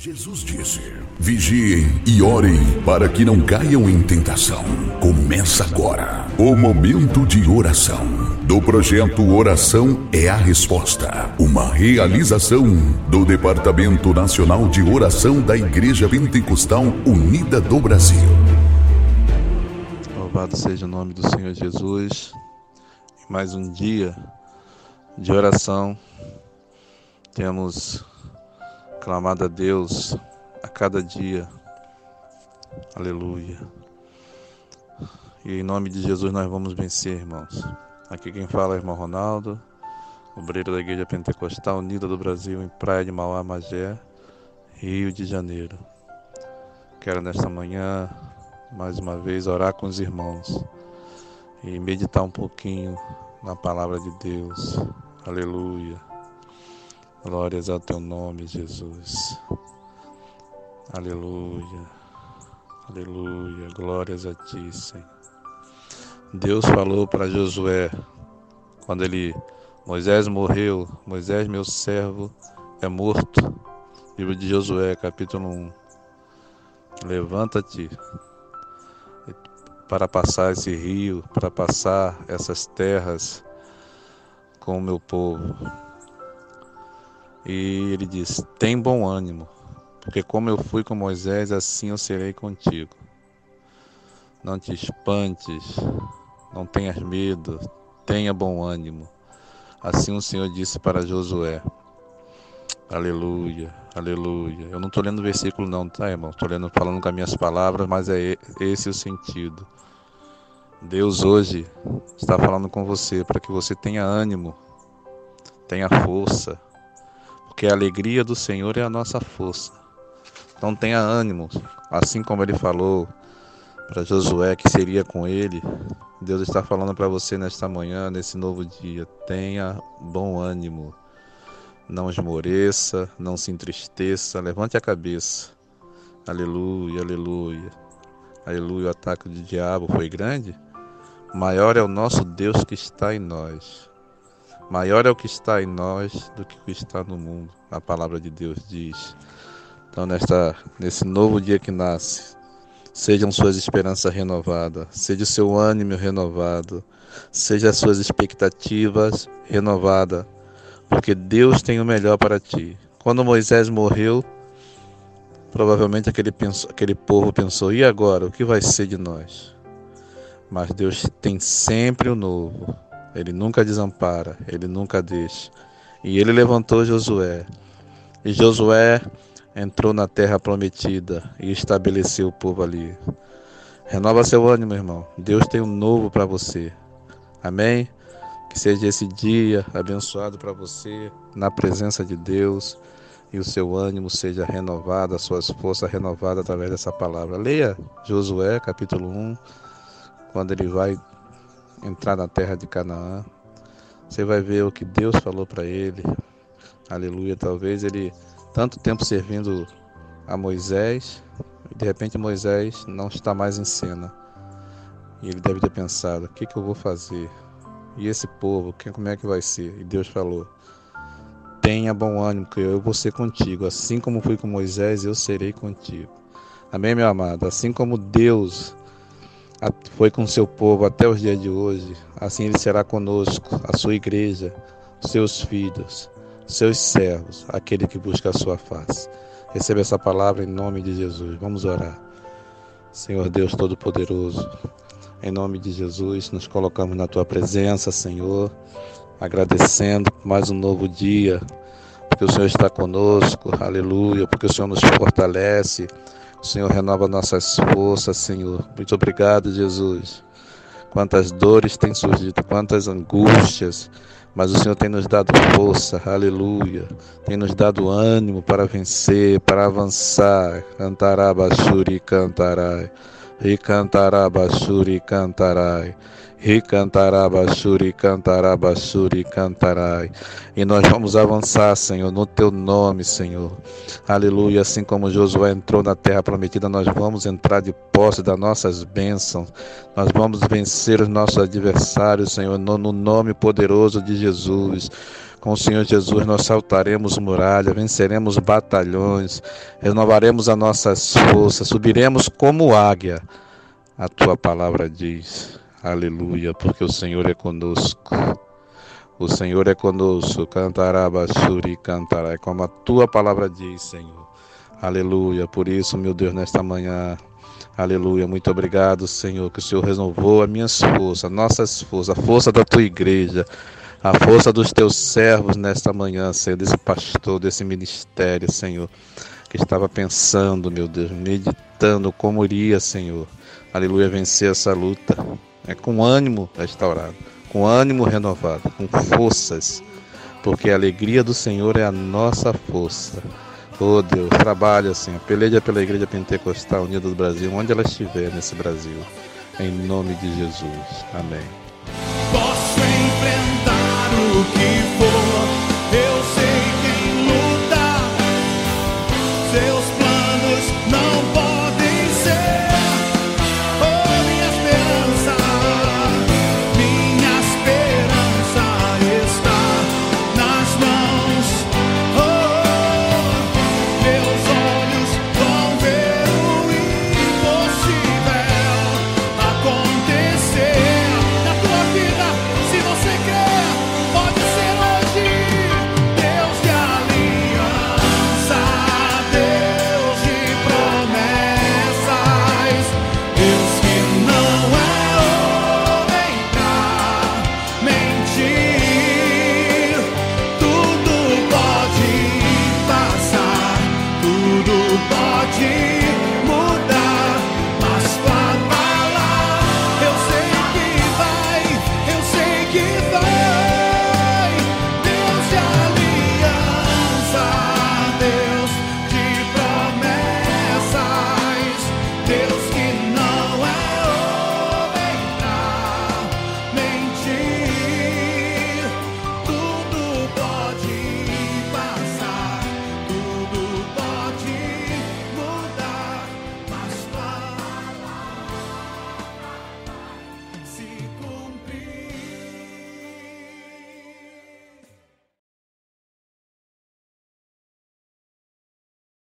Jesus disse: Vigiem e orem para que não caiam em tentação. Começa agora o momento de oração do projeto Oração é a Resposta, uma realização do Departamento Nacional de Oração da Igreja Pentecostal Unida do Brasil. Louvado seja o nome do Senhor Jesus. Mais um dia de oração. Temos clamado a Deus a cada dia. Aleluia. E em nome de Jesus nós vamos vencer, irmãos. Aqui quem fala é o irmão Ronaldo, obreiro da Igreja Pentecostal Unida do Brasil, em Praia de Mauá, Magé, Rio de Janeiro. Quero nesta manhã, mais uma vez, orar com os irmãos e meditar um pouquinho na palavra de Deus. Aleluia. Glórias ao teu nome, Jesus. Aleluia. Aleluia. Glórias a ti, Senhor. Deus falou para Josué quando ele Moisés morreu, Moisés meu servo é morto. Livro de Josué, capítulo 1. Levanta-te para passar esse rio, para passar essas terras com o meu povo. E ele diz: Tem bom ânimo, porque como eu fui com Moisés, assim eu serei contigo. Não te espantes, não tenhas medo, tenha bom ânimo. Assim o Senhor disse para Josué. Aleluia, aleluia. Eu não estou lendo o versículo não, tá, irmão? Estou lendo, falando com as minhas palavras, mas é esse o sentido. Deus hoje está falando com você para que você tenha ânimo, tenha força, porque a alegria do Senhor é a nossa força. Então tenha ânimo, assim como ele falou para Josué que seria com ele. Deus está falando para você nesta manhã, nesse novo dia. Tenha bom ânimo. Não esmoreça, não se entristeça, levante a cabeça. Aleluia, aleluia. Aleluia, o ataque do diabo foi grande. Maior é o nosso Deus que está em nós. Maior é o que está em nós do que o que está no mundo. A palavra de Deus diz. Então, nesta, nesse novo dia que nasce, sejam suas esperanças renovadas, seja o seu ânimo renovado, seja as suas expectativas renovadas, porque Deus tem o melhor para ti. Quando Moisés morreu, provavelmente aquele, pensou, aquele povo pensou: e agora? O que vai ser de nós? Mas Deus tem sempre o novo. Ele nunca desampara, ele nunca deixa. E ele levantou Josué. E Josué entrou na terra prometida e estabeleceu o povo ali. Renova seu ânimo, irmão. Deus tem um novo para você. Amém? Que seja esse dia abençoado para você, na presença de Deus, e o seu ânimo seja renovado, as suas forças renovadas através dessa palavra. Leia Josué, capítulo 1, quando ele vai entrar na terra de Canaã. Você vai ver o que Deus falou para ele. Aleluia. Talvez ele, tanto tempo servindo a Moisés, e de repente Moisés não está mais em cena. E ele deve ter pensado: o que, que eu vou fazer? E esse povo, como é que vai ser? E Deus falou: Tenha bom ânimo, que eu vou ser contigo. Assim como fui com Moisés, eu serei contigo. Amém, meu amado? Assim como Deus foi com seu povo até os dias de hoje, assim ele será conosco, a sua igreja, seus filhos, seus servos, aquele que busca a sua face. Receba essa palavra em nome de Jesus. Vamos orar. Senhor Deus Todo-Poderoso, em nome de Jesus, nos colocamos na tua presença, Senhor, agradecendo mais um novo dia, porque o Senhor está conosco, aleluia, porque o Senhor nos fortalece Senhor renova nossas forças, Senhor. Muito obrigado, Jesus. Quantas dores têm surgido, quantas angústias, mas o Senhor tem nos dado força, aleluia. Tem nos dado ânimo para vencer, para avançar. Cantará, Bachuri, cantará. E cantará, Bachuri, cantará. Ricantará, Bachuri, cantará, Bachuri, cantarai. E nós vamos avançar, Senhor, no teu nome, Senhor. Aleluia. Assim como Josué entrou na terra prometida, nós vamos entrar de posse das nossas bênçãos. Nós vamos vencer os nossos adversários, Senhor, no, no nome poderoso de Jesus. Com o Senhor Jesus nós saltaremos muralha, venceremos batalhões, renovaremos as nossas forças, subiremos como águia. A tua palavra diz, aleluia, porque o Senhor é conosco. O Senhor é conosco, cantará, basuri, cantará, é como a tua palavra diz, Senhor. Aleluia, por isso, meu Deus, nesta manhã, Aleluia, muito obrigado, Senhor, que o Senhor renovou as minhas forças, nossas forças, a força da tua igreja, a força dos teus servos nesta manhã, Senhor, desse pastor, desse ministério, Senhor, que estava pensando, meu Deus, meditando como iria, Senhor, aleluia, vencer essa luta. É com ânimo restaurado, com ânimo renovado, com forças, porque a alegria do Senhor é a nossa força. Oh Deus, trabalha, Senhor, peleja pela Igreja Pentecostal Unida do Brasil, onde ela estiver nesse Brasil, em nome de Jesus. Amém. Posso enfrentar o que